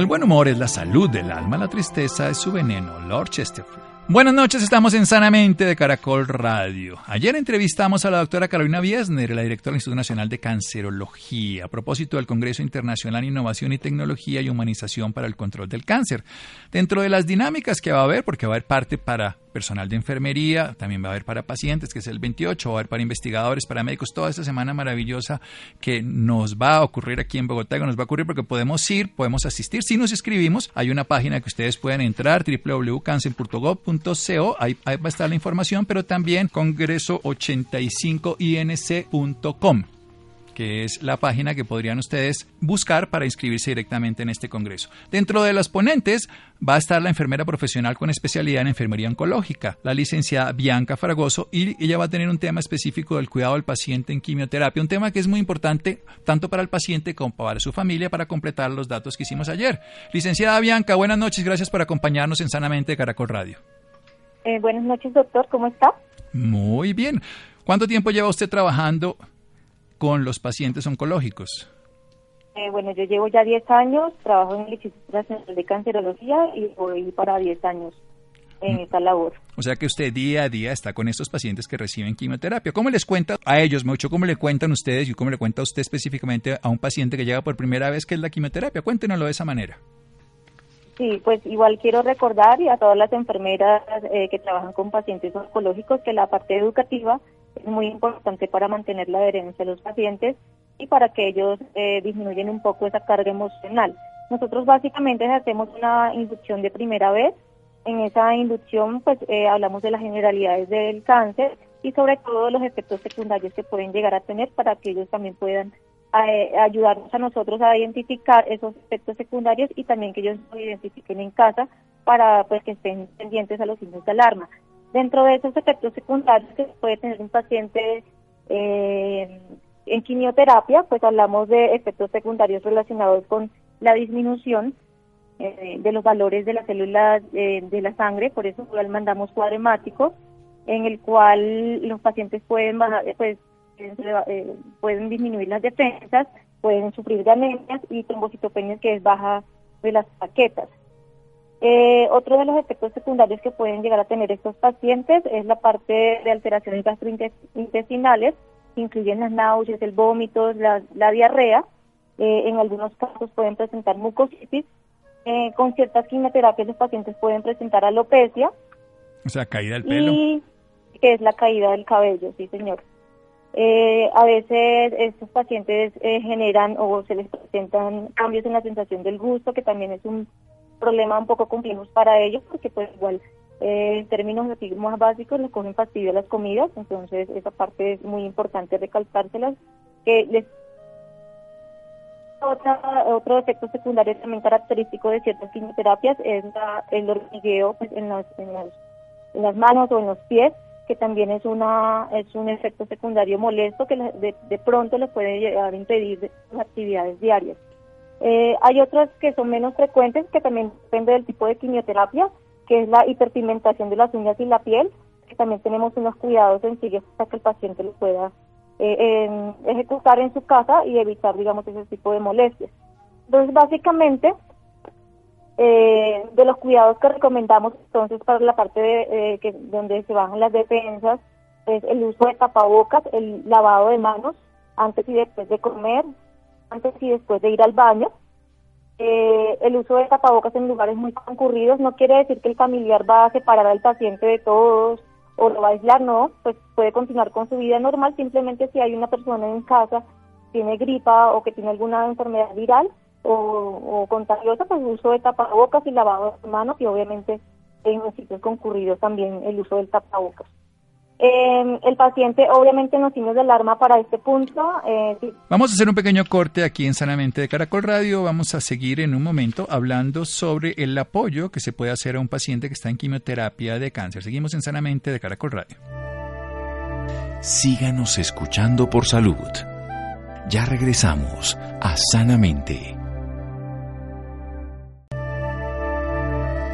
El buen humor es la salud del alma, la tristeza es su veneno. Lord Chesterfield. Buenas noches, estamos en Sanamente de Caracol Radio. Ayer entrevistamos a la doctora Carolina Biesner, la directora del Instituto Nacional de Cancerología, a propósito del Congreso Internacional Innovación y Tecnología y Humanización para el Control del Cáncer. Dentro de las dinámicas que va a haber, porque va a haber parte para personal de enfermería, también va a haber para pacientes, que es el 28, va a haber para investigadores, para médicos, toda esta semana maravillosa que nos va a ocurrir aquí en Bogotá, que nos va a ocurrir porque podemos ir, podemos asistir. Si nos inscribimos, hay una página que ustedes pueden entrar, www.cancer.gov.co, ahí, ahí va a estar la información, pero también congreso85inc.com que es la página que podrían ustedes buscar para inscribirse directamente en este congreso. Dentro de los ponentes va a estar la enfermera profesional con especialidad en enfermería oncológica, la licenciada Bianca Fragoso, y ella va a tener un tema específico del cuidado del paciente en quimioterapia, un tema que es muy importante tanto para el paciente como para su familia para completar los datos que hicimos ayer. Licenciada Bianca, buenas noches, gracias por acompañarnos en Sanamente de Caracol Radio. Eh, buenas noches, doctor, ¿cómo está? Muy bien. ¿Cuánto tiempo lleva usted trabajando con los pacientes oncológicos? Eh, bueno, yo llevo ya 10 años, trabajo en el Instituto Nacional de Cancerología y voy para 10 años en esta labor. O sea que usted día a día está con estos pacientes que reciben quimioterapia. ¿Cómo les cuenta a ellos, mucho cómo le cuentan ustedes y cómo le cuenta a usted específicamente a un paciente que llega por primera vez que es la quimioterapia? Cuéntenoslo de esa manera. Sí, pues igual quiero recordar y a todas las enfermeras eh, que trabajan con pacientes oncológicos que la parte educativa es muy importante para mantener la adherencia de los pacientes y para que ellos eh, disminuyan un poco esa carga emocional. Nosotros básicamente hacemos una inducción de primera vez. En esa inducción pues eh, hablamos de las generalidades del cáncer y sobre todo los efectos secundarios que pueden llegar a tener para que ellos también puedan eh, ayudarnos a nosotros a identificar esos efectos secundarios y también que ellos lo identifiquen en casa para pues que estén pendientes a los signos de alarma. Dentro de esos efectos secundarios que puede tener un paciente eh, en quimioterapia, pues hablamos de efectos secundarios relacionados con la disminución eh, de los valores de las células eh, de la sangre, por eso mandamos cuadremáticos, en el cual los pacientes pueden bajar, pues eh, pueden disminuir las defensas, pueden sufrir de anemias y trombocitopenia que es baja de las paquetas. Eh, otro de los efectos secundarios que pueden llegar a tener estos pacientes es la parte de alteraciones gastrointestinales, que incluyen las náuseas, el vómito, la, diarrea. Eh, en algunos casos pueden presentar mucositis. Eh, con ciertas quimioterapias los pacientes pueden presentar alopecia. O sea, caída del pelo. Y que es la caída del cabello, sí señor. Eh, a veces estos pacientes eh, generan o se les presentan cambios en la sensación del gusto, que también es un problema un poco complejo para ellos, porque pues igual eh, en términos más básicos les cogen fastidio a las comidas, entonces esa parte es muy importante recalcárselas, que les otra, otro efecto secundario también característico de ciertas quimioterapias es el hormigueo pues, en, las, en, las, en las manos o en los pies, que también es una es un efecto secundario molesto que de, de pronto les puede llegar a impedir sus actividades diarias. Eh, hay otras que son menos frecuentes, que también depende del tipo de quimioterapia, que es la hiperpigmentación de las uñas y la piel, que también tenemos unos cuidados sencillos para que el paciente lo pueda eh, ejecutar en su casa y evitar, digamos, ese tipo de molestias. Entonces, básicamente, eh, de los cuidados que recomendamos entonces para la parte de, eh, que, donde se bajan las defensas es el uso de tapabocas, el lavado de manos antes y después de comer, antes y después de ir al baño. Eh, el uso de tapabocas en lugares muy concurridos no quiere decir que el familiar va a separar al paciente de todos o lo va a aislar, no, pues puede continuar con su vida normal, simplemente si hay una persona en casa tiene gripa o que tiene alguna enfermedad viral, o, contagiosa, pues el uso de tapabocas y lavado de manos y obviamente en los sitios concurridos también el uso del tapabocas. Eh, el paciente, obviamente, no tiene de alarma para este punto. Eh, Vamos a hacer un pequeño corte aquí en Sanamente de Caracol Radio. Vamos a seguir en un momento hablando sobre el apoyo que se puede hacer a un paciente que está en quimioterapia de cáncer. Seguimos en Sanamente de Caracol Radio. Síganos escuchando por salud. Ya regresamos a Sanamente.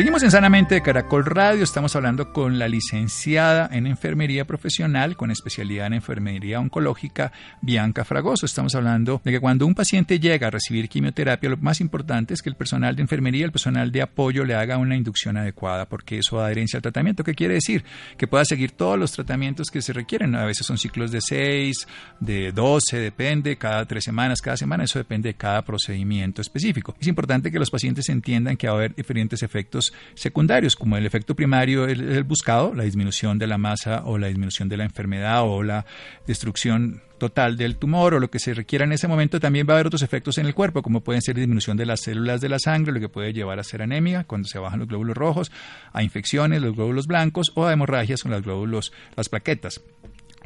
Seguimos en Sanamente de Caracol Radio. Estamos hablando con la licenciada en enfermería profesional con especialidad en enfermería oncológica, Bianca Fragoso. Estamos hablando de que cuando un paciente llega a recibir quimioterapia, lo más importante es que el personal de enfermería, el personal de apoyo, le haga una inducción adecuada, porque eso da adherencia al tratamiento. ¿Qué quiere decir? Que pueda seguir todos los tratamientos que se requieren. A veces son ciclos de 6, de 12, depende, cada tres semanas, cada semana. Eso depende de cada procedimiento específico. Es importante que los pacientes entiendan que va a haber diferentes efectos secundarios, como el efecto primario, el, el buscado, la disminución de la masa o la disminución de la enfermedad o la destrucción total del tumor o lo que se requiera en ese momento, también va a haber otros efectos en el cuerpo, como pueden ser disminución de las células de la sangre, lo que puede llevar a ser anemia cuando se bajan los glóbulos rojos, a infecciones, los glóbulos blancos o a hemorragias con los glóbulos, las plaquetas.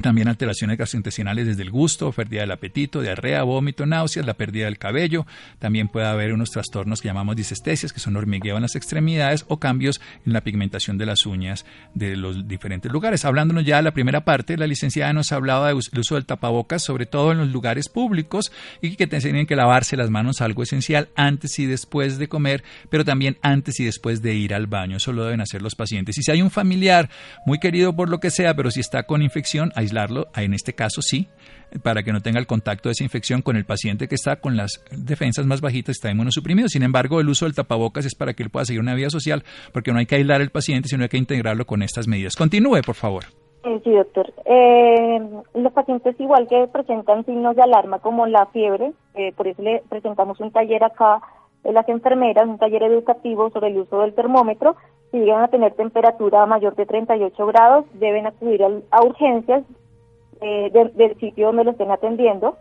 También alteraciones gastrointestinales desde el gusto, pérdida del apetito, diarrea, vómito, náuseas, la pérdida del cabello. También puede haber unos trastornos que llamamos disestesias, que son hormigueo en las extremidades o cambios en la pigmentación de las uñas de los diferentes lugares. Hablándonos ya de la primera parte, la licenciada nos hablaba del uso del tapabocas, sobre todo en los lugares públicos, y que tienen que lavarse las manos, algo esencial, antes y después de comer, pero también antes y después de ir al baño. Eso lo deben hacer los pacientes. Y si hay un familiar muy querido por lo que sea, pero si está con infección, hay aislarlo, en este caso sí, para que no tenga el contacto de esa infección con el paciente que está con las defensas más bajitas, está inmunosuprimido. Sin embargo, el uso del tapabocas es para que él pueda seguir una vida social, porque no hay que aislar al paciente, sino hay que integrarlo con estas medidas. Continúe, por favor. Sí, doctor. Eh, los pacientes igual que presentan signos de alarma como la fiebre, eh, por eso le presentamos un taller acá de las enfermeras, un taller educativo sobre el uso del termómetro. Si llegan a tener temperatura mayor de 38 grados, deben acudir a, urgencias eh, del sitio donde lo estén atendiendo.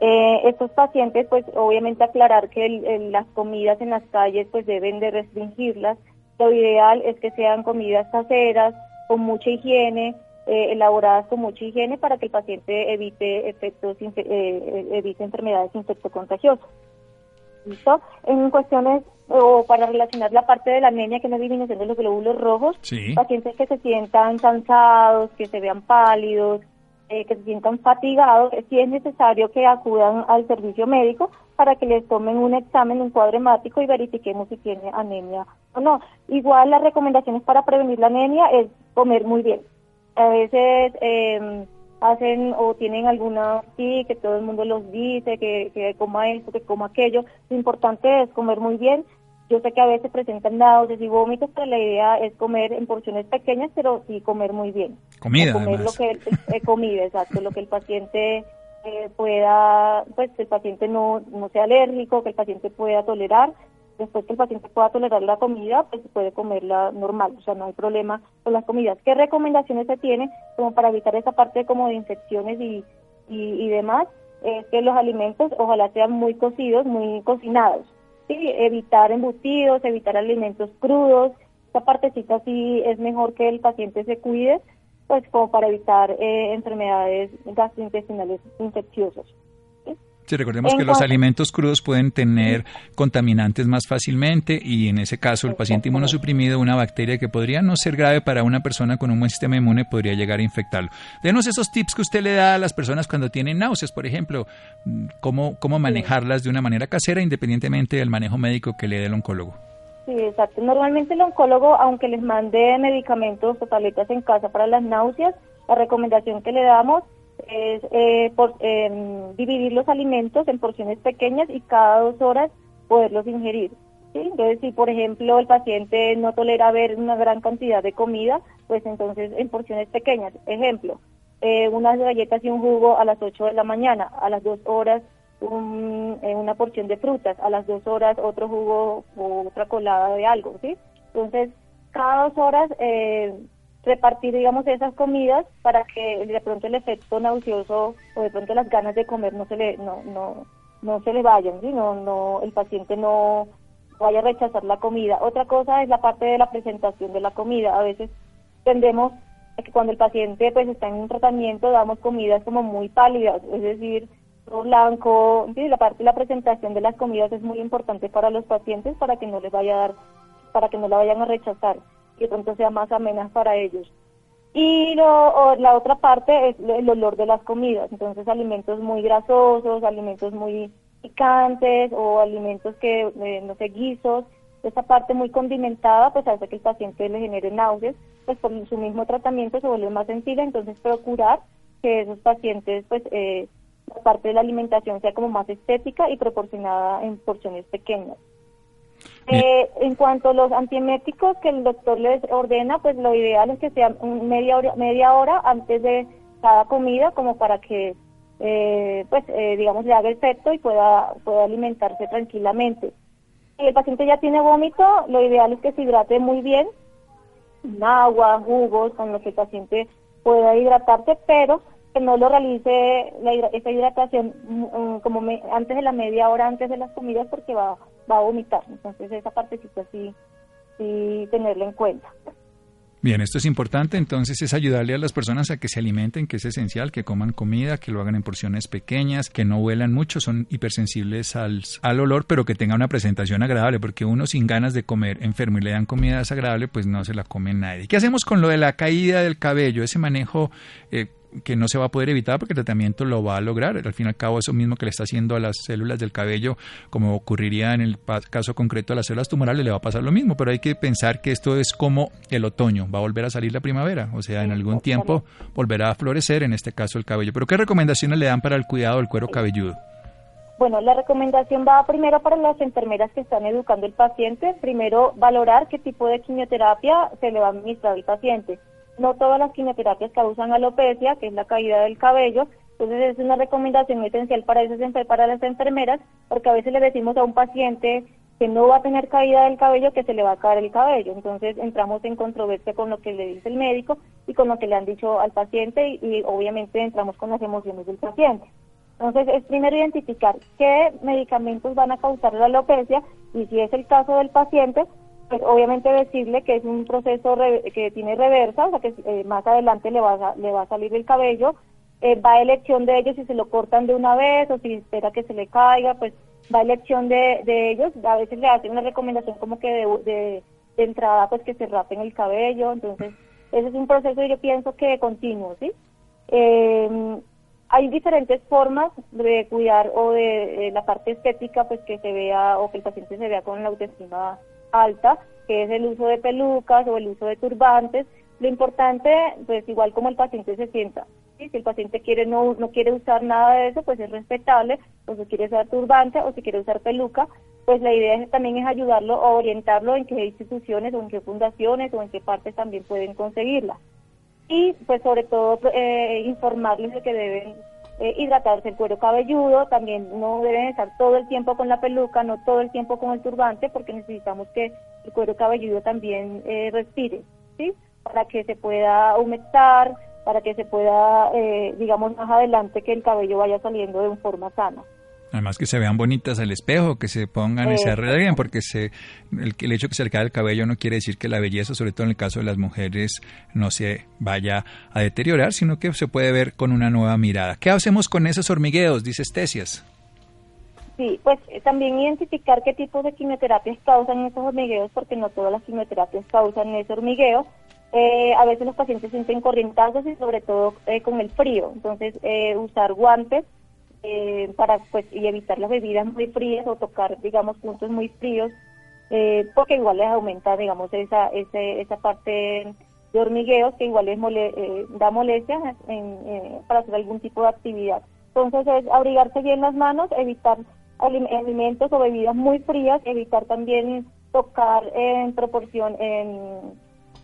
Eh, estos pacientes, pues obviamente aclarar que las comidas en las calles pues deben de restringirlas. Lo ideal es que sean comidas caseras, con mucha higiene, eh, elaboradas con mucha higiene para que el paciente evite efectos, evite enfermedades infectocontagiosas. ¿listo? En cuestiones o para relacionar la parte de la anemia que es la disminución de los glóbulos rojos, pacientes que se sientan cansados, que se vean pálidos, eh, que se sientan fatigados, sí es necesario que acudan al servicio médico para que les tomen un examen, un cuadro hemático y verifiquemos si tiene anemia o no. Igual las recomendaciones para prevenir la anemia es comer muy bien. A veces eh, hacen o tienen alguna, sí, que todo el mundo los dice, que, que coma esto, que coma aquello. Lo importante es comer muy bien. Yo sé que a veces presentan náuseas y vómitos, pero la idea es comer en porciones pequeñas, pero sí comer muy bien. Comida. comer lo que eh, comida, exacto, lo que el paciente eh, pueda, pues el paciente no, no sea alérgico, que el paciente pueda tolerar después que el paciente pueda tolerar la comida, pues puede comerla normal, o sea, no hay problema con las comidas. ¿Qué recomendaciones se tiene como para evitar esa parte como de infecciones y, y, demás? Es que los alimentos ojalá sean muy cocidos, muy cocinados, ¿sí? Evitar embutidos, evitar alimentos crudos, esa partecita sí es mejor que el paciente se cuide, pues como para evitar eh, enfermedades gastrointestinales infecciosas. Sí, recordemos que los alimentos crudos pueden tener contaminantes más fácilmente y en ese caso el paciente inmunosuprimido, una bacteria que podría no ser grave para una persona con un buen sistema inmune, podría llegar a infectarlo. Denos esos tips que usted le da a las personas cuando tienen náuseas, por ejemplo, cómo, cómo manejarlas de una manera casera independientemente del manejo médico que le dé el oncólogo. Sí, exacto. Normalmente el oncólogo, aunque les mande medicamentos o tabletas en casa para las náuseas, la recomendación que le damos es eh, por, em, dividir los alimentos en porciones pequeñas y cada dos horas poderlos ingerir. Entonces, si por ejemplo el paciente no tolera ver una gran cantidad de comida, pues entonces en porciones pequeñas. Ejemplo, eh, unas galletas y un jugo a las 8 de la mañana, a las dos horas un, eh, una porción de frutas, a las dos horas otro jugo o otra colada de algo, ¿sí? Entonces, cada dos horas eh, repartir, digamos, esas comidas para que de pronto el efecto nauseoso o de pronto las ganas de comer no se le, no, no, no se le vayan, no, no, el paciente no vaya a rechazar la comida. Otra cosa es la parte de la presentación de la comida. A veces tendemos que cuando el paciente pues está en un tratamiento damos comidas como muy pálidas, es decir, todo blanco. ¿sí? La parte de la presentación de las comidas es muy importante para los pacientes para que no les vaya a dar, para que no la vayan a rechazar de pronto sea más amena para ellos. Y lo, la otra parte es el olor de las comidas, entonces alimentos muy grasosos, alimentos muy picantes o alimentos que, eh, no sé, guisos, esa parte muy condimentada pues hace que el paciente le genere náuseas, pues por su mismo tratamiento se vuelve más sencilla, entonces procurar que esos pacientes pues eh, la parte de la alimentación sea como más estética y proporcionada en porciones pequeñas. Eh, en cuanto a los antieméticos que el doctor les ordena, pues lo ideal es que sean media hora, media hora antes de cada comida, como para que eh, pues eh, digamos le haga efecto y pueda, pueda alimentarse tranquilamente. Si el paciente ya tiene vómito, lo ideal es que se hidrate muy bien, agua, jugos, con lo que el paciente pueda hidratarse, pero que no lo realice esa hidratación mm, como antes de la media hora antes de las comidas porque va, va a vomitar. Entonces esa partecita sí, sí tenerla en cuenta. Bien, esto es importante, entonces es ayudarle a las personas a que se alimenten, que es esencial, que coman comida, que lo hagan en porciones pequeñas, que no huelan mucho, son hipersensibles al, al olor, pero que tenga una presentación agradable, porque uno sin ganas de comer enfermo y le dan comida desagradable, pues no se la come nadie. ¿Qué hacemos con lo de la caída del cabello? Ese manejo... Eh, que no se va a poder evitar porque el tratamiento lo va a lograr. Al fin y al cabo, eso mismo que le está haciendo a las células del cabello, como ocurriría en el caso concreto de las células tumorales, le va a pasar lo mismo. Pero hay que pensar que esto es como el otoño, va a volver a salir la primavera, o sea, en algún tiempo volverá a florecer, en este caso el cabello. Pero ¿qué recomendaciones le dan para el cuidado del cuero cabelludo? Bueno, la recomendación va primero para las enfermeras que están educando al paciente, primero valorar qué tipo de quimioterapia se le va a administrar al paciente no todas las quimioterapias causan alopecia, que es la caída del cabello, entonces es una recomendación esencial para, esas, para las enfermeras, porque a veces le decimos a un paciente que no va a tener caída del cabello, que se le va a caer el cabello. Entonces entramos en controversia con lo que le dice el médico y con lo que le han dicho al paciente y, y obviamente entramos con las emociones del paciente. Entonces es primero identificar qué medicamentos van a causar la alopecia y si es el caso del paciente, pues obviamente decirle que es un proceso que tiene reversa, o sea que eh, más adelante le va a, le va a salir el cabello, eh, va elección de ellos si se lo cortan de una vez o si espera que se le caiga, pues va elección de, de ellos, a veces le hacen una recomendación como que de, entrada pues que se rapen el cabello, entonces ese es un proceso yo pienso que continuo, ¿sí? Eh, hay diferentes formas de cuidar o de, la parte estética pues que se vea o que el paciente se vea con la autoestima alta, que es el uso de pelucas o el uso de turbantes. Lo importante, pues igual como el paciente se sienta, si el paciente quiere no, no quiere usar nada de eso, pues es respetable, o si quiere usar turbante o si quiere usar peluca, pues la idea también es ayudarlo o orientarlo en qué instituciones o en qué fundaciones o en qué partes también pueden conseguirla. Y pues sobre todo eh, informarles de que deben eh, hidratarse el cuero cabelludo, también no deben estar todo el tiempo con la peluca, no todo el tiempo con el turbante, porque necesitamos que el cuero cabelludo también eh, respire, ¿sí? Para que se pueda humectar, para que se pueda, eh, digamos, más adelante que el cabello vaya saliendo de forma sana. Además que se vean bonitas al espejo, que se pongan y se arreglen, porque se, el, hecho que se le caiga el cabello no quiere decir que la belleza, sobre todo en el caso de las mujeres, no se vaya a deteriorar, sino que se puede ver con una nueva mirada. ¿Qué hacemos con esos hormigueos? Dice Estesias. Sí, pues eh, también identificar qué tipo de quimioterapias causan esos hormigueos, porque no todas las quimioterapias causan ese hormigueo. Eh, a veces los pacientes sienten corrientazos y sobre todo eh, con el frío. Entonces, usar guantes eh, para pues y evitar las bebidas muy frías o tocar digamos puntos muy fríos eh, porque igual les aumenta digamos esa ese, esa parte de hormigueos que igual les eh, da molestias para hacer algún tipo de actividad. Entonces es abrigarse bien las manos evitar alimentos o bebidas muy frías evitar también tocar en proporción en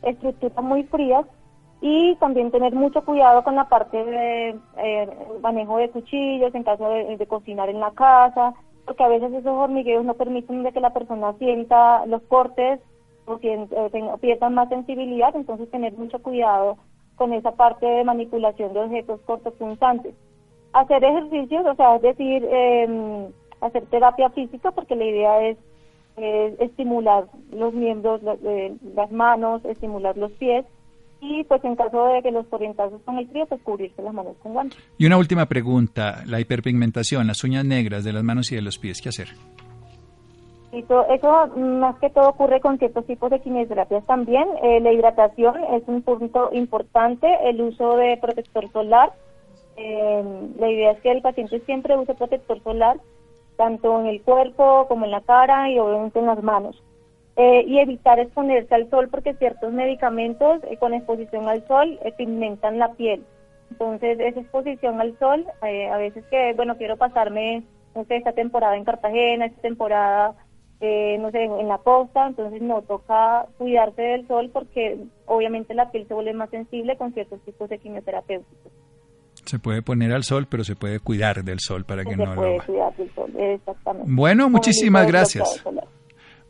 estructuras muy frías y también tener mucho cuidado con la parte de eh, manejo de cuchillos en caso de, cocinar en la casa, porque a veces esos hormigueos no permiten de que la persona sienta los cortes o eh, pierdan más sensibilidad, entonces tener mucho cuidado con esa parte de manipulación de objetos cortopunzantes. Hacer ejercicios, o sea, es decir, em, hacer terapia física, porque la idea es estimular los miembros, las manos, estimular los pies, y pues en caso de que los corrientazos con el frío, pues cubrirse las manos con guantes. Y una última pregunta, la hiperpigmentación, las uñas negras de las manos y de los pies, ¿qué hacer? Eso, eso más que todo ocurre con ciertos tipos de quimioterapias también. Eh, la hidratación es un punto importante, el uso de protector solar. Eh, la idea es que el paciente siempre use protector solar, tanto en el cuerpo como en la cara y obviamente en las manos. Eh, y evitar exponerse al sol porque ciertos medicamentos eh, con exposición al sol eh, pigmentan la piel. Entonces, esa exposición al sol, a veces que, bueno, quiero pasarme, no sé, esta temporada en Cartagena, esta temporada, no sé, en, la costa, entonces no toca cuidarse del sol porque obviamente la piel se vuelve más sensible con ciertos tipos de quimioterapéuticos. Se puede poner al sol, pero se puede cuidar del sol para que no se puede cuidar del sol, exactamente. Bueno, muchísimas gracias.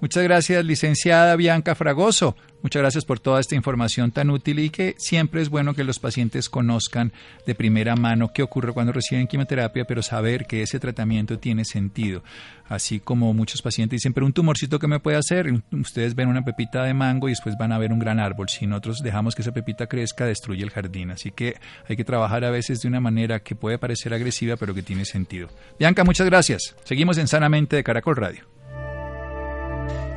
Muchas gracias, licenciada Bianca Fragoso. Muchas gracias por toda esta información tan útil y que siempre es bueno que los pacientes conozcan de primera mano qué ocurre cuando reciben quimioterapia, pero saber que ese tratamiento tiene sentido. Así como muchos pacientes dicen, pero un tumorcito que me puede hacer, ustedes ven una pepita de mango y después van a ver un gran árbol. Si nosotros dejamos que esa pepita crezca, destruye el jardín. Así que hay que trabajar a veces de una manera que puede parecer agresiva, pero que tiene sentido. Bianca, muchas gracias. Seguimos en Sanamente de Caracol Radio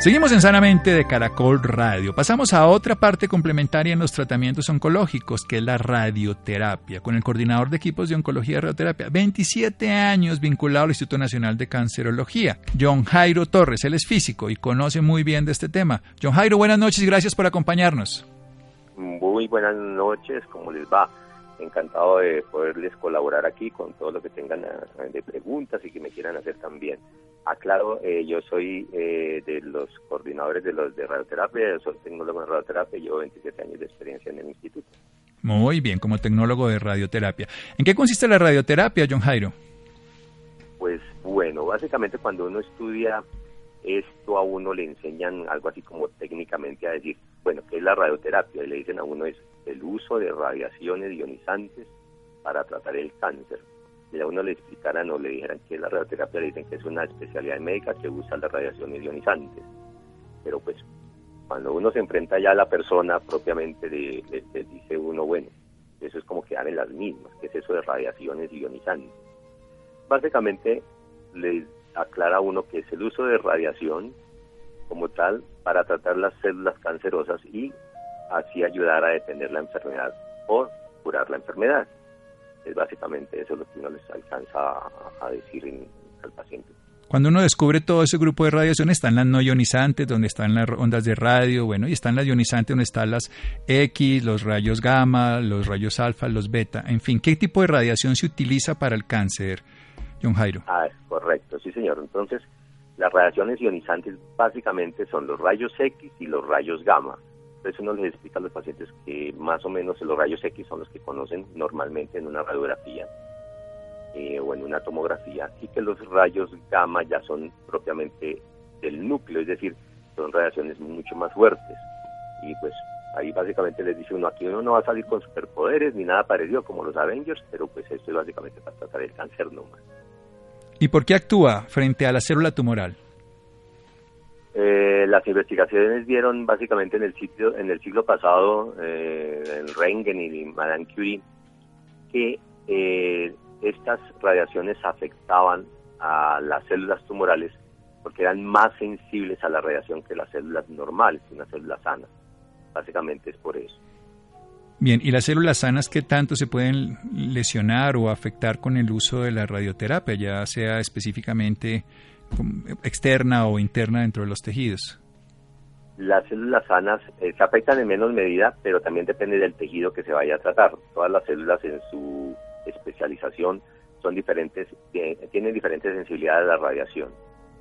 Seguimos en Sanamente de Caracol Radio. Pasamos a otra parte complementaria en los tratamientos oncológicos, que es la radioterapia, con el coordinador de equipos de oncología y radioterapia, 27 años vinculado al Instituto Nacional de Cancerología. John Jairo Torres, él es físico y conoce muy bien de este tema. John Jairo, buenas noches y gracias por acompañarnos. Muy buenas noches, ¿cómo les va? Encantado de poderles colaborar aquí con todo lo que tengan eh, de preguntas y que me quieran hacer también. Aclaro, eh, yo soy eh, de los coordinadores de los de radioterapia, soy tecnólogo en radioterapia llevo 27 años de experiencia en el instituto. Muy bien, como tecnólogo de radioterapia. ¿En qué consiste la radioterapia, John Jairo? Pues bueno, básicamente cuando uno estudia esto a uno le enseñan algo así como técnicamente a decir, bueno, ¿qué es la radioterapia? Y le dicen a uno es el uso de radiaciones ionizantes para tratar el cáncer si a uno le explicaran o le dijeran que la radioterapia, le dicen que es una especialidad médica que usa las radiaciones ionizantes. Pero pues cuando uno se enfrenta ya a la persona propiamente, de, dice uno, bueno, eso es como quedar en las mismas, que es eso de radiaciones ionizantes. Básicamente le aclara uno que es el uso de radiación como tal para tratar las células cancerosas y así ayudar a detener la enfermedad o curar la enfermedad. Es básicamente eso lo que uno les alcanza a, decir al paciente. Cuando uno descubre todo ese grupo de radiación, están las no ionizantes, donde están las ondas de radio, bueno, y están las ionizantes, donde están las X, los rayos gamma, los rayos alfa, los beta, en fin, ¿qué tipo de radiación se utiliza para el cáncer, John Jairo? Ah, es correcto, sí señor. Entonces, las radiaciones ionizantes básicamente son los rayos X y los rayos gamma. Entonces uno les explica a los pacientes que más o menos los rayos X son los que conocen normalmente en una radiografía eh, o en una tomografía y que los rayos gamma ya son propiamente del núcleo, es decir, son radiaciones mucho más fuertes. Y pues ahí básicamente les dice uno, aquí uno no va a salir con superpoderes ni nada parecido como los Avengers, pero pues esto es básicamente para tratar el cáncer nomás. ¿Y por qué actúa frente a la célula tumoral? Eh, las investigaciones vieron básicamente en el sitio, en el siglo pasado, eh, en Rengen y Madame Curie, que eh, estas radiaciones afectaban a las células tumorales porque eran más sensibles a la radiación que las células normales, una célula sana. Básicamente es por eso. Bien, ¿y las células sanas qué tanto se pueden lesionar o afectar con el uso de la radioterapia, ya sea específicamente externa o interna dentro de los tejidos? Las células sanas eh, se afectan en menos medida, pero también depende del tejido que se vaya a tratar. Todas las células en su especialización son diferentes, tienen diferentes sensibilidades a la radiación.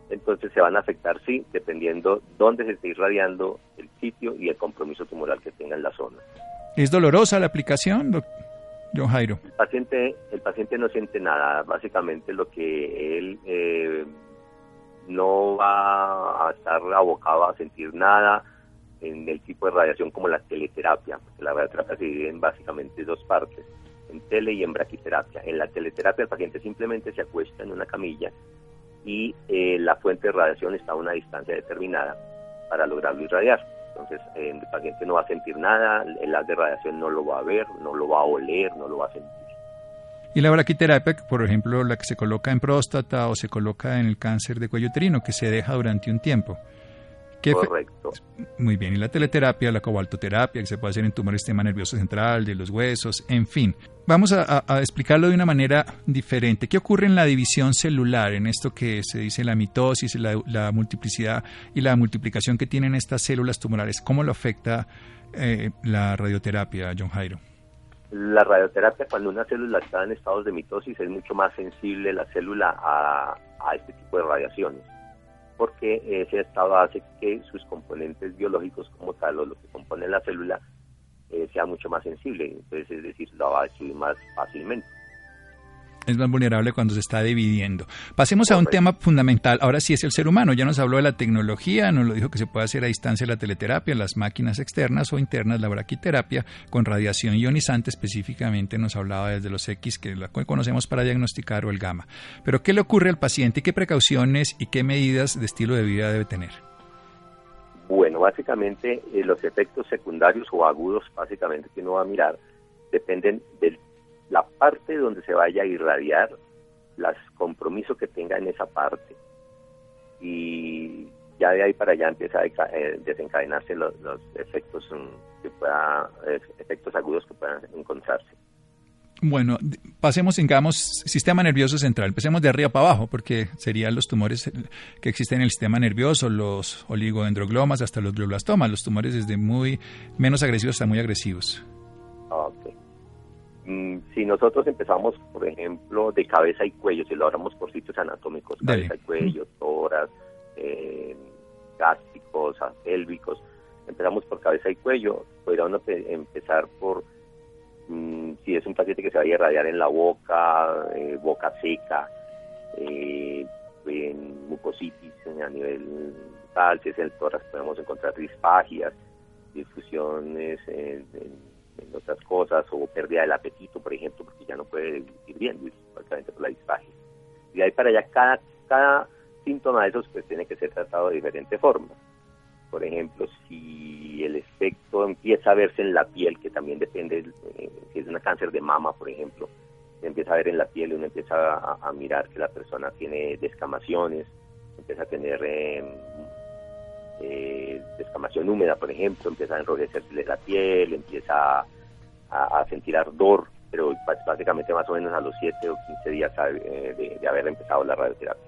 Entonces se van a afectar, sí, dependiendo dónde se esté irradiando el sitio y el compromiso tumoral que tenga en la zona. ¿Es dolorosa la aplicación, don Jairo? El paciente, el paciente no siente nada. Básicamente lo que él eh, no va a estar abocado a sentir nada en el tipo de radiación como la teleterapia, porque la radioterapia se divide en básicamente dos partes, en tele y en braquiterapia. En la teleterapia el paciente simplemente se acuesta en una camilla y eh, la fuente de radiación está a una distancia determinada para lograrlo irradiar. Entonces eh, el paciente no va a sentir nada, el haz de radiación no lo va a ver, no lo va a oler, no lo va a sentir. Y la braquiterapia, por ejemplo, la que se coloca en próstata o se coloca en el cáncer de cuello uterino, que se deja durante un tiempo. Correcto. Muy bien, y la teleterapia, la cobaltoterapia, que se puede hacer en tumores del sistema nervioso central, de los huesos, en fin. Vamos a, explicarlo de una manera diferente. ¿Qué ocurre en la división celular, en esto que se dice la mitosis, la, multiplicidad y la multiplicación que tienen estas células tumorales? ¿Cómo lo afecta eh, la radioterapia, John Jairo? La radioterapia, cuando una célula está en estados de mitosis, es mucho más sensible la célula a, este tipo de radiaciones porque ese estado hace que sus componentes biológicos como tal o lo que compone la célula eh, sea mucho más sensible, entonces es decir, lo va a destruir más fácilmente es más vulnerable cuando se está dividiendo. Pasemos a un tema fundamental. Ahora sí es el ser humano. Ya nos habló de la tecnología, nos lo dijo que se puede hacer a distancia la teleterapia, las máquinas externas o internas, la braquiterapia con radiación ionizante específicamente. Nos hablaba desde los X que la conocemos para diagnosticar o el gamma. Pero ¿qué le ocurre al paciente? ¿Qué precauciones y qué medidas de estilo de vida debe tener? Bueno, básicamente eh, los efectos secundarios o agudos, básicamente que uno va a mirar, dependen del la parte donde se vaya a irradiar, los compromisos que tenga en esa parte. Y ya de ahí para allá empieza a eh, desencadenarse los, efectos mm, que pueda, efectos agudos que puedan encontrarse. Bueno, pasemos, digamos, sistema nervioso central. Empecemos de arriba para abajo, porque serían los tumores que existen en el sistema nervioso, los oligodendroglomas hasta los glioblastomas, los tumores desde muy menos agresivos hasta muy agresivos. Okay. Mm, si nosotros empezamos, por ejemplo, de cabeza y cuello, si lo hablamos por sitios anatómicos, cabeza y cuello, toras, eh, gástricos, pélvicos, empezamos por cabeza y cuello, podríamos empezar por mm, si es un paciente que se va a irradiar en la boca, eh, boca seca, eh, en mucositis a nivel tal, si es el tórax podemos encontrar disfagias, difusiones en en otras cosas, o pérdida del apetito, por ejemplo, porque ya no puede ir bien, básicamente por la disfagia. Y ahí para allá, cada, cada síntoma de esos pues tiene que ser tratado de diferente forma. Por ejemplo, si el efecto empieza a verse en la piel, que también depende, eh, si es un cáncer de mama, por ejemplo, se empieza a ver en la piel, uno empieza a, mirar que la persona tiene descamaciones, empieza a tener em, eh, descamación húmeda, por ejemplo, empieza a enrojecerse la piel, empieza a, sentir ardor, pero básicamente más o menos a los 7 o 15 días eh, de, haber empezado la radioterapia.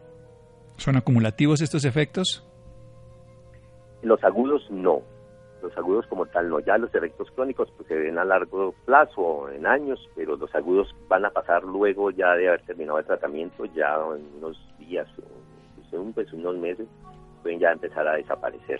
¿Son acumulativos estos efectos? Los agudos no, los agudos como tal no, ya los efectos crónicos pues se ven a largo plazo, en años, pero los agudos van a pasar luego ya de haber terminado el tratamiento, ya en unos días, pues, unos meses, pueden ya empezar a desaparecer.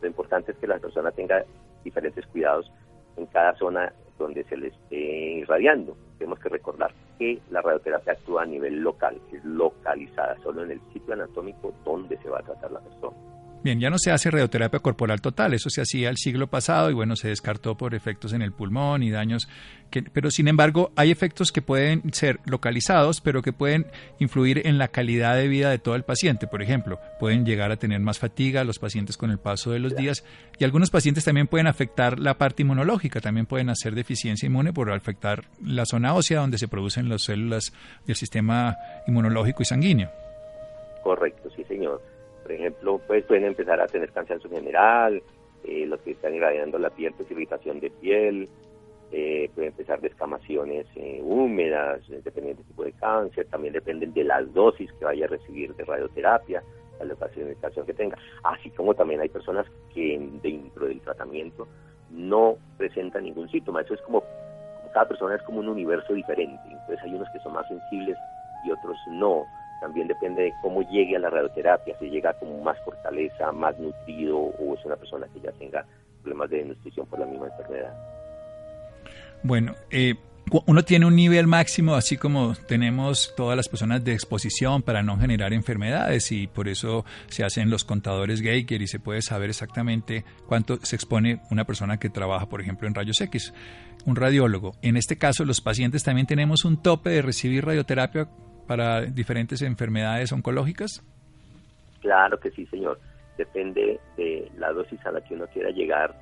Lo importante es que la persona tenga diferentes cuidados en cada zona donde se le esté irradiando. Tenemos que recordar que la radioterapia actúa a nivel local, es localizada solo en el sitio anatómico donde se va a tratar la persona. Bien, ya no se hace radioterapia corporal total, eso se hacía el siglo pasado y bueno, se descartó por efectos en el pulmón y daños, que, pero sin embargo hay efectos que pueden ser localizados, pero que pueden influir en la calidad de vida de todo el paciente. Por ejemplo, pueden llegar a tener más fatiga los pacientes con el paso de los días y algunos pacientes también pueden afectar la parte inmunológica, también pueden hacer deficiencia inmune por afectar la zona ósea donde se producen las células del sistema inmunológico y sanguíneo. Correcto, sí señor por ejemplo, pues pueden empezar a tener cansancio general, eh, los que están irradiando la piel, pues irritación de piel, eh, pueden empezar descamaciones eh, húmedas, dependiendo del tipo de cáncer, también dependen de las dosis que vaya a recibir de radioterapia, la locación que tenga, así como también hay personas que dentro del tratamiento no presentan ningún síntoma, eso es como, cada persona es como un universo diferente. Entonces hay unos que son más sensibles y otros no. También depende de cómo llegue a la radioterapia, si llega con más fortaleza, más nutrido o es una persona que ya tenga problemas de nutrición por la misma enfermedad. Bueno, eh, uno tiene un nivel máximo, así como tenemos todas las personas de exposición para no generar enfermedades y por eso se hacen los contadores Geiger y se puede saber exactamente cuánto se expone una persona que trabaja, por ejemplo, en rayos X, un radiólogo. En este caso, los pacientes también tenemos un tope de recibir radioterapia para diferentes enfermedades oncológicas. Claro que sí, señor. Depende de la dosis a la que uno quiera llegar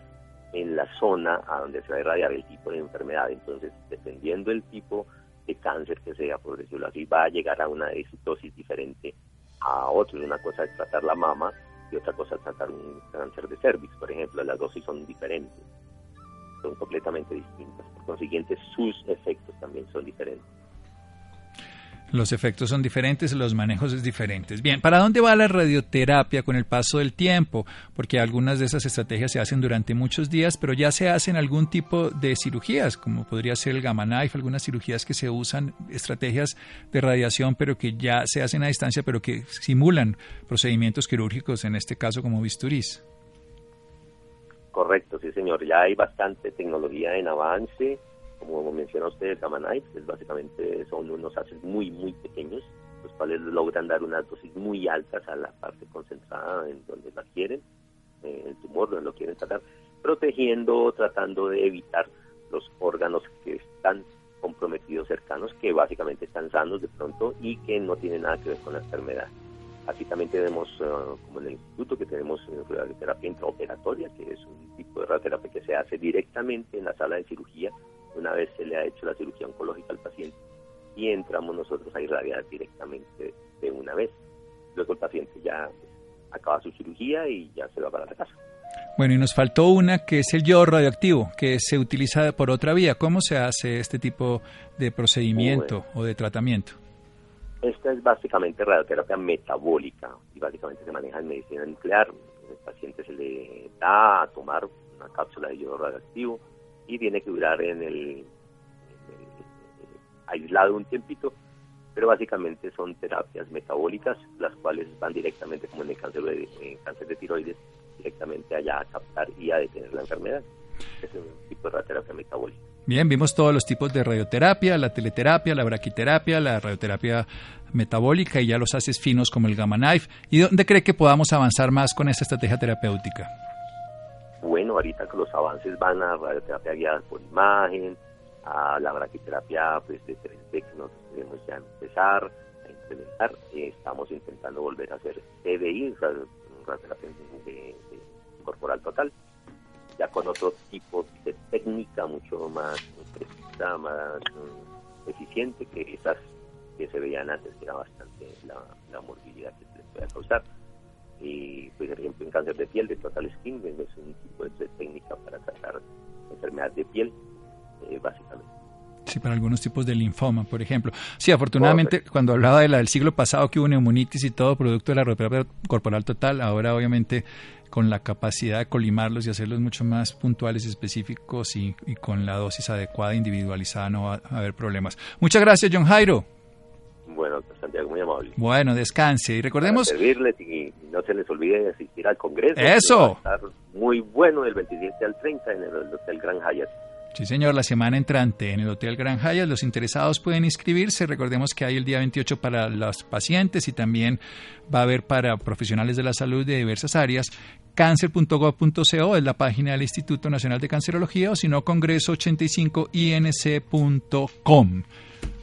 en la zona a donde se va a irradiar el tipo de enfermedad. Entonces, dependiendo del tipo de cáncer que sea, por decirlo así, va a llegar a una dosis diferente a otro. Una cosa es tratar la mama y otra cosa es tratar un cáncer de cervix, por ejemplo. Las dosis son diferentes, son completamente distintas. Por consiguiente, sus efectos también son diferentes. Los efectos son diferentes, los manejos es diferentes. Bien, ¿para dónde va la radioterapia con el paso del tiempo? Porque algunas de esas estrategias se hacen durante muchos días, pero ya se hacen algún tipo de cirugías, como podría ser el gamma knife, algunas cirugías que se usan, estrategias de radiación, pero que ya se hacen a distancia, pero que simulan procedimientos quirúrgicos, en este caso como bisturís. Correcto, sí señor, ya hay bastante tecnología en avance como mencionó usted, Gamma Knife, es básicamente son unos ácidos muy, muy pequeños, los cuales logran dar unas dosis muy altas a la parte concentrada en donde la quieren, eh, el tumor donde lo quieren tratar, protegiendo, tratando de evitar los órganos que están comprometidos cercanos, que básicamente están sanos de pronto y que no tienen nada que ver con la enfermedad. Así también tenemos, eh, como en el instituto, que tenemos eh, radioterapia intraoperatoria, que es un tipo de radioterapia que se hace directamente en la sala de cirugía una vez se le ha hecho la cirugía oncológica al paciente y entramos nosotros a irradiar directamente de una vez. Luego el paciente ya acaba su cirugía y ya se va para la casa. Bueno, y nos faltó una que es el yodo radioactivo, que se utiliza por otra vía. ¿Cómo se hace este tipo de procedimiento o de tratamiento? Esta es básicamente radioterapia metabólica y básicamente se maneja en medicina nuclear. El paciente se le da a tomar una cápsula de yodo radioactivo y tiene que durar en el, aislado un tiempito, pero básicamente son terapias metabólicas, las cuales van directamente, como en el cáncer de, cáncer de tiroides, directamente allá a captar y a detener la enfermedad. Es un tipo de radioterapia metabólica. Bien, vimos todos los tipos de radioterapia, la teleterapia, la braquiterapia, la radioterapia metabólica y ya los haces finos como el gamma knife. ¿Y dónde cree que podamos avanzar más con esta estrategia terapéutica? Ahorita que los avances van a radioterapia guiada por imagen, a la braquiterapia pues, de 3D que nosotros queremos ya empezar a implementar. Eh, estamos intentando volver a hacer TDI, radioterapia de, corporal total, ya con otro tipo de técnica mucho más precisa, más mm, eficiente que esas que se veían antes, que era bastante la, la morbilidad que se les puede causar y pues, por ejemplo en cáncer de piel de total skin es un tipo de técnica para tratar enfermedad de piel eh, básicamente Sí, para algunos tipos de linfoma, por ejemplo. Sí, afortunadamente, cuando hablaba de la del siglo pasado que hubo neumonitis y todo producto de la radioterapia corporal total, ahora obviamente con la capacidad de colimarlos y hacerlos mucho más puntuales específicos y, y con la dosis adecuada, individualizada, no va a haber problemas. Muchas gracias, John Jairo. Bueno, Santiago, muy amable. Bueno, descanse y recordemos... servirles y no se les olvide asistir al Congreso. ¡Eso! Va a estar muy bueno del 27 al 30 en el Hotel Gran Hyatt. Sí, señor, la semana entrante en el Hotel Gran Hyatt. Los interesados pueden inscribirse. Recordemos que hay el día 28 para los pacientes y también va a haber para profesionales de la salud de diversas áreas. Cáncer.gov.co es la página del Instituto Nacional de Cancerología o si no, congreso85inc.com.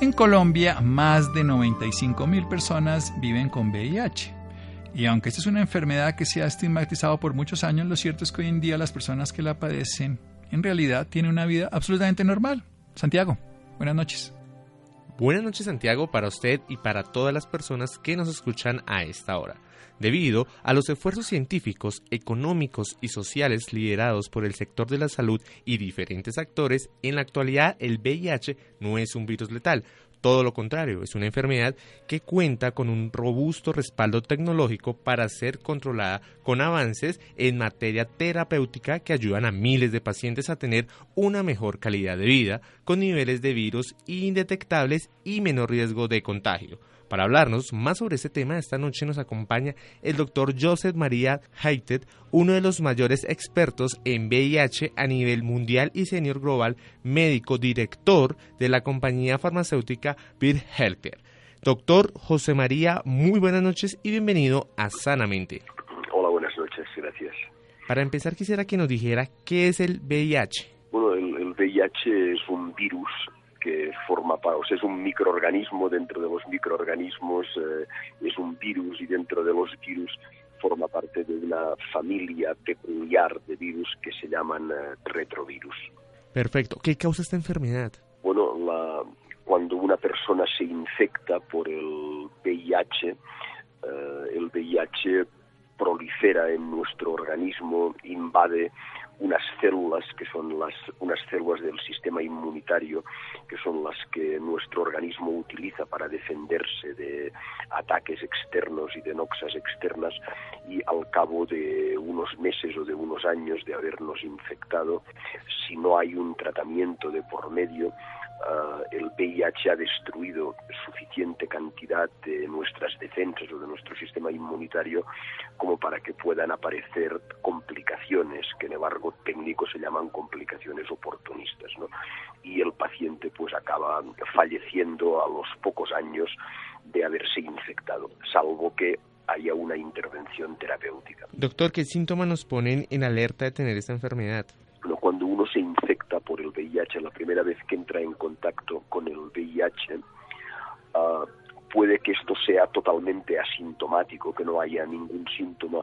En Colombia, más de 95 mil personas viven con VIH. Y aunque esta es una enfermedad que se ha estigmatizado por muchos años, lo cierto es que hoy en día las personas que la padecen en realidad tienen una vida absolutamente normal. Santiago. Buenas noches. Buenas noches Santiago para usted y para todas las personas que nos escuchan a esta hora. Debido a los esfuerzos científicos, económicos y sociales liderados por el sector de la salud y diferentes actores, en la actualidad el VIH no es un virus letal, todo lo contrario, es una enfermedad que cuenta con un robusto respaldo tecnológico para ser controlada con avances en materia terapéutica que ayudan a miles de pacientes a tener una mejor calidad de vida, con niveles de virus indetectables y menor riesgo de contagio. Para hablarnos más sobre este tema, esta noche nos acompaña el doctor Joseph María Haited, uno de los mayores expertos en VIH a nivel mundial y senior global, médico director de la compañía farmacéutica Beer Healthcare. Doctor José María, muy buenas noches y bienvenido a Sanamente. Hola, buenas noches, gracias. Para empezar, quisiera que nos dijera qué es el VIH. Bueno, el, el VIH es un virus que forma parte, o sea, es un microorganismo dentro de los microorganismos, eh, es un virus y dentro de los virus forma parte de una familia peculiar de virus que se llaman eh, retrovirus. Perfecto. ¿Qué causa esta enfermedad? Bueno, la, cuando una persona se infecta por el VIH, eh, el VIH prolifera en nuestro organismo, invade unas células que son las unas células del sistema inmunitario que son las que nuestro organismo utiliza para defenderse de ataques externos y de noxas externas y al cabo de unos meses o de unos años de habernos infectado si no hay un tratamiento de por medio Uh, el VIH ha destruido suficiente cantidad de nuestras defensas o de nuestro sistema inmunitario como para que puedan aparecer complicaciones que en el argot técnico se llaman complicaciones oportunistas ¿no? y el paciente pues acaba falleciendo a los pocos años de haberse infectado salvo que haya una intervención terapéutica. Doctor, ¿qué síntomas nos ponen en alerta de tener esta enfermedad? cuando uno se infecta por el VIH, la primera vez que entra en contacto con el VIH, uh, puede que esto sea totalmente asintomático, que no haya ningún síntoma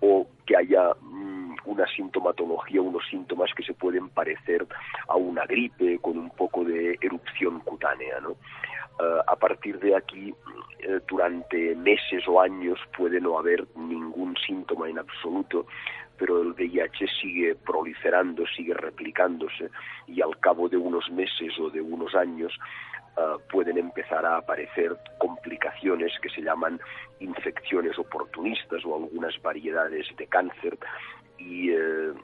o que haya mm, una sintomatología, unos síntomas que se pueden parecer a una gripe con un poco de erupción cutánea. ¿no? Uh, a partir de aquí, eh, durante meses o años puede no haber ningún síntoma en absoluto, pero el VIH sigue proliferando, sigue replicándose y al cabo de unos meses o de unos años uh, pueden empezar a aparecer complicaciones que se llaman infecciones oportunistas o algunas variedades de cáncer y uh,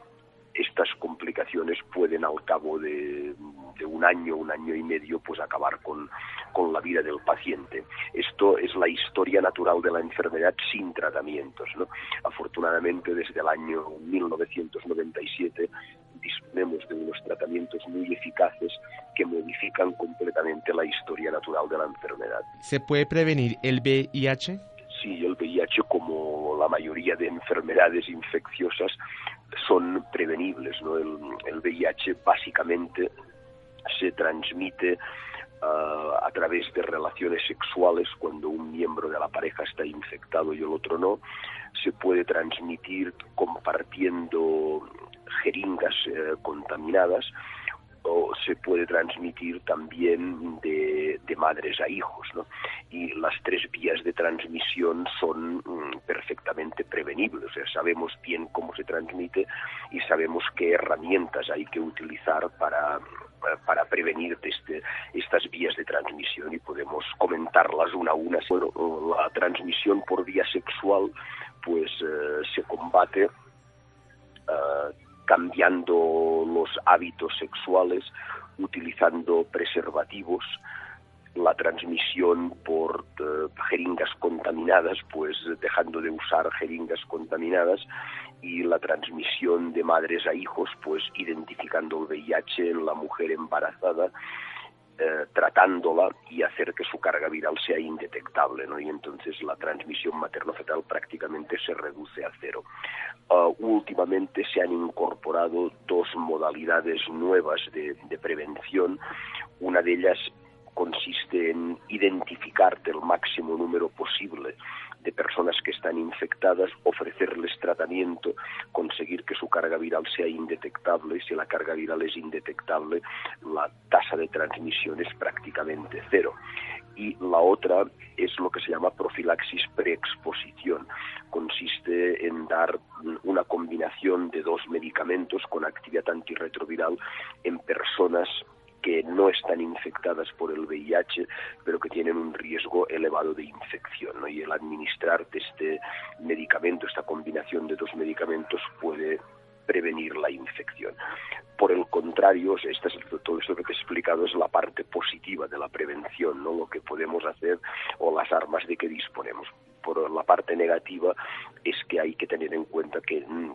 estas complicaciones pueden al cabo de, de, un año, un año y medio, pues acabar con, con la vida del paciente. Esto es la historia natural de la enfermedad sin tratamientos. ¿no? Afortunadamente, desde el año 1997 disponemos de unos tratamientos muy eficaces que modifican completamente la historia natural de la enfermedad. ¿Se puede prevenir el VIH? Sí, el VIH, como la mayoría de enfermedades infecciosas, son prevenibles. ¿no? El, el VIH básicamente se transmite a través de relaciones sexuales cuando un miembro de la pareja está infectado y el otro no. Se puede transmitir compartiendo jeringas eh, contaminadas o se puede transmitir también de, de, madres a hijos. ¿no? Y las tres vías de transmisión son mm, perfectamente prevenibles. O sea, sabemos bien cómo se transmite y sabemos qué herramientas hay que utilizar para, para prevenir este, estas vías de transmisión y podemos comentarlas una a una. Bueno, la transmisión por vía sexual pues eh, se combate uh, cambiando los hábitos sexuales, utilizando preservativos, la transmisión por uh, jeringas contaminadas, pues dejando de usar jeringas contaminadas, y la transmisión de madres a hijos, pues identificando el VIH en la mujer embarazada eh, tratándola y hacer que su carga viral sea indetectable. Y entonces la transmisión materno-fetal prácticamente se reduce a cero. Uh, últimamente se han incorporado dos modalidades nuevas de, de prevención. Una de ellas consiste en identificarte el máximo número posible de personas que están infectadas, ofrecerles tratamiento, conseguir que su carga viral sea indetectable. Si la carga viral es indetectable, la tasa de transmisión es prácticamente cero. Y la otra es lo que se llama profilaxis preexposición. Consiste en dar una combinación de dos medicamentos con actividad antirretroviral en personas que no están infectadas por el VIH, pero que tienen un riesgo elevado de infección. Y el administrar este medicamento, esta combinación de dos medicamentos, puede prevenir la infección. Por el contrario, todo esto que te he explicado es la parte positiva de la prevención, ¿no? lo que podemos hacer o las armas de que disponemos. Por la parte negativa es que hay que tener en cuenta que mm,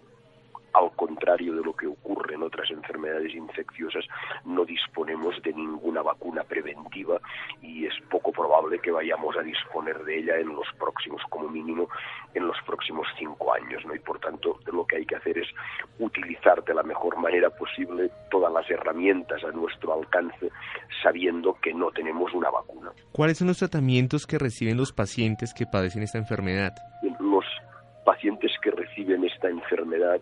al contrario de lo que ocurre en otras enfermedades infecciosas, no disponemos de ninguna vacuna preventiva y es poco probable que vayamos a disponer de ella en los próximos, como mínimo, en los próximos cinco años. ¿no? Y por tanto, lo que hay que hacer es utilizar de la mejor manera posible todas las herramientas a nuestro alcance, sabiendo que no tenemos una vacuna. ¿Cuáles son los tratamientos que reciben los pacientes que padecen esta enfermedad? Los pacientes que reciben esta enfermedad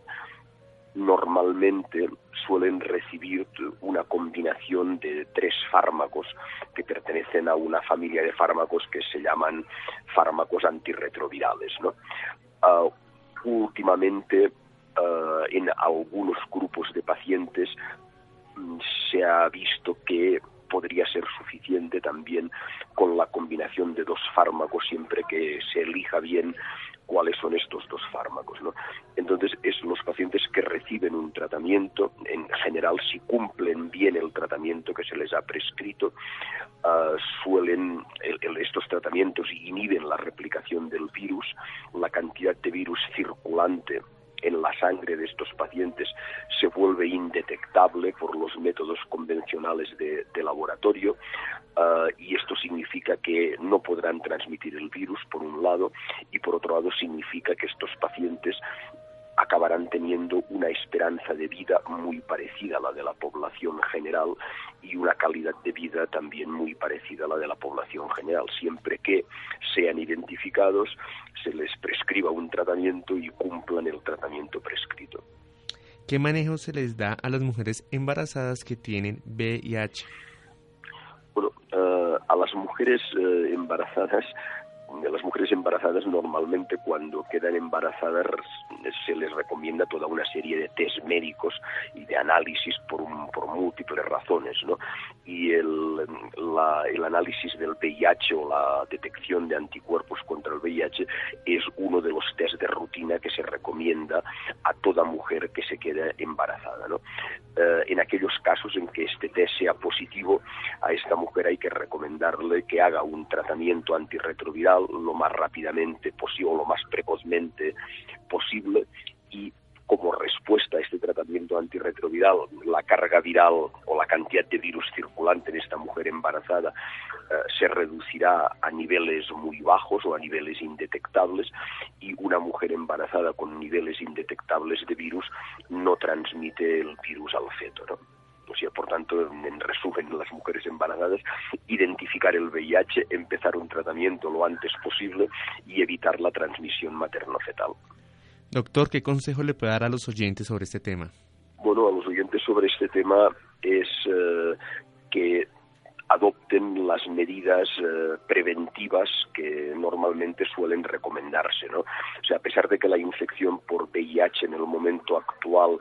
normalmente suelen recibir una combinación de tres fármacos que pertenecen a una familia de fármacos que se llaman fármacos antirretrovirales. Ah, últimamente, ah, en algunos grupos de pacientes mm, se ha visto que podría ser suficiente también con la combinación de dos fármacos siempre que se elija bien cuáles son estos dos fármacos. ¿no? Entonces, es los pacientes que reciben un tratamiento, en general, si cumplen bien el tratamiento que se les ha prescrito, ah, suelen, estos tratamientos inhiben la replicación del virus, la cantidad de virus circulante en la sangre de estos pacientes se vuelve indetectable por los métodos convencionales de, laboratorio ah, y esto significa que no podrán transmitir el virus por un lado y por otro lado significa que estos pacientes acabarán teniendo una esperanza de vida muy parecida a la de la población general y una calidad de vida también muy parecida a la de la población general, siempre que sean identificados, se les prescriba un tratamiento y cumplan el tratamiento prescrito. ¿Qué manejo se les da a las mujeres embarazadas que tienen VIH? Bueno, eh, a las mujeres eh, embarazadas las mujeres embarazadas normalmente cuando quedan embarazadas se les recomienda toda una serie de test médicos y de análisis por, por múltiples razones, ¿no? Y el, el análisis del VIH o la detección de anticuerpos contra el VIH es uno de los test de rutina que se recomienda a toda mujer que se quede embarazada, ¿no? Eh, en aquellos casos en que este test sea positivo, a esta mujer hay que recomendarle que haga un tratamiento antirretroviral lo más rápidamente posible lo más precozmente posible y como respuesta a este tratamiento antirretroviral, la carga viral o la cantidad de virus circulante en esta mujer embarazada eh, se reducirá a niveles muy bajos o a niveles indetectables y una mujer embarazada con niveles indetectables de virus no transmite el virus al feto. ¿no? O sea, por tanto, en resumen, las mujeres embarazadas, identificar el VIH, empezar un tratamiento lo antes posible y evitar la transmisión materno-fetal. Doctor, ¿qué consejo le puede dar a los oyentes sobre este tema? Bueno, a los oyentes sobre este tema es eh, que adopten las medidas eh, preventivas que normalmente suelen recomendarse. O sea, a pesar de que la infección por VIH en el momento actual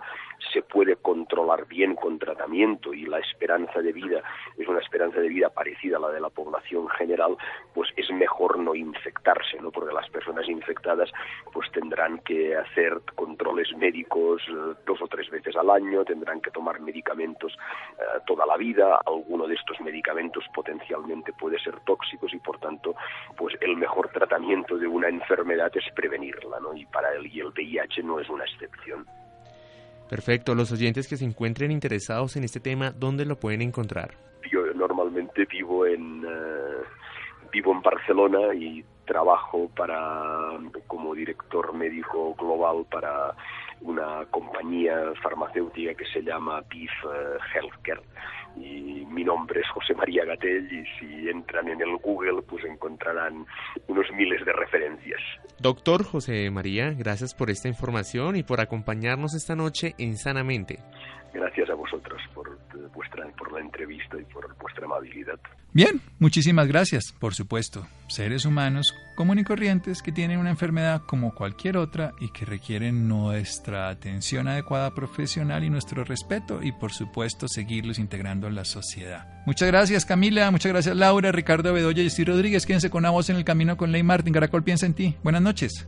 se puede controlar bien con tratamiento y la esperanza de vida es una esperanza de vida parecida a la de la población general, pues es mejor no infectarse, ¿no? Porque las personas infectadas pues tendrán que hacer controles médicos eh, dos o tres veces al año, tendrán que tomar medicamentos eh, toda la vida, alguno de estos medicamentos potencialmente puede ser tóxicos y por tanto pues el mejor tratamiento de una enfermedad es prevenirla, ¿no? Y para él y el VIH no es una excepción. Perfecto. Los oyentes que se encuentren interesados en este tema, ¿dónde lo pueden encontrar? Yo normalmente vivo en eh, vivo en Barcelona y trabajo para como director médico global para una compañía farmacéutica que se llama BIF eh, Healthcare y mi nombre es José María Gatell y si entran en el Google pues encontrarán unos miles de referencias. Doctor José María, gracias por esta información y por acompañarnos esta noche en Sanamente. Gracias a vosotros por vuestra por la entrevista y por vuestra amabilidad. Bien, muchísimas gracias, por supuesto. Seres humanos común y corrientes que tienen una enfermedad como cualquier otra y que requieren nuestra atención adecuada profesional y nuestro respeto y por supuesto seguirlos integrando en la sociedad. Muchas gracias Camila, muchas gracias Laura, Ricardo Bedoya y Steve Rodríguez. Quédense con una voz en el camino con Ley Martin. Caracol piensa en ti. Buenas noches.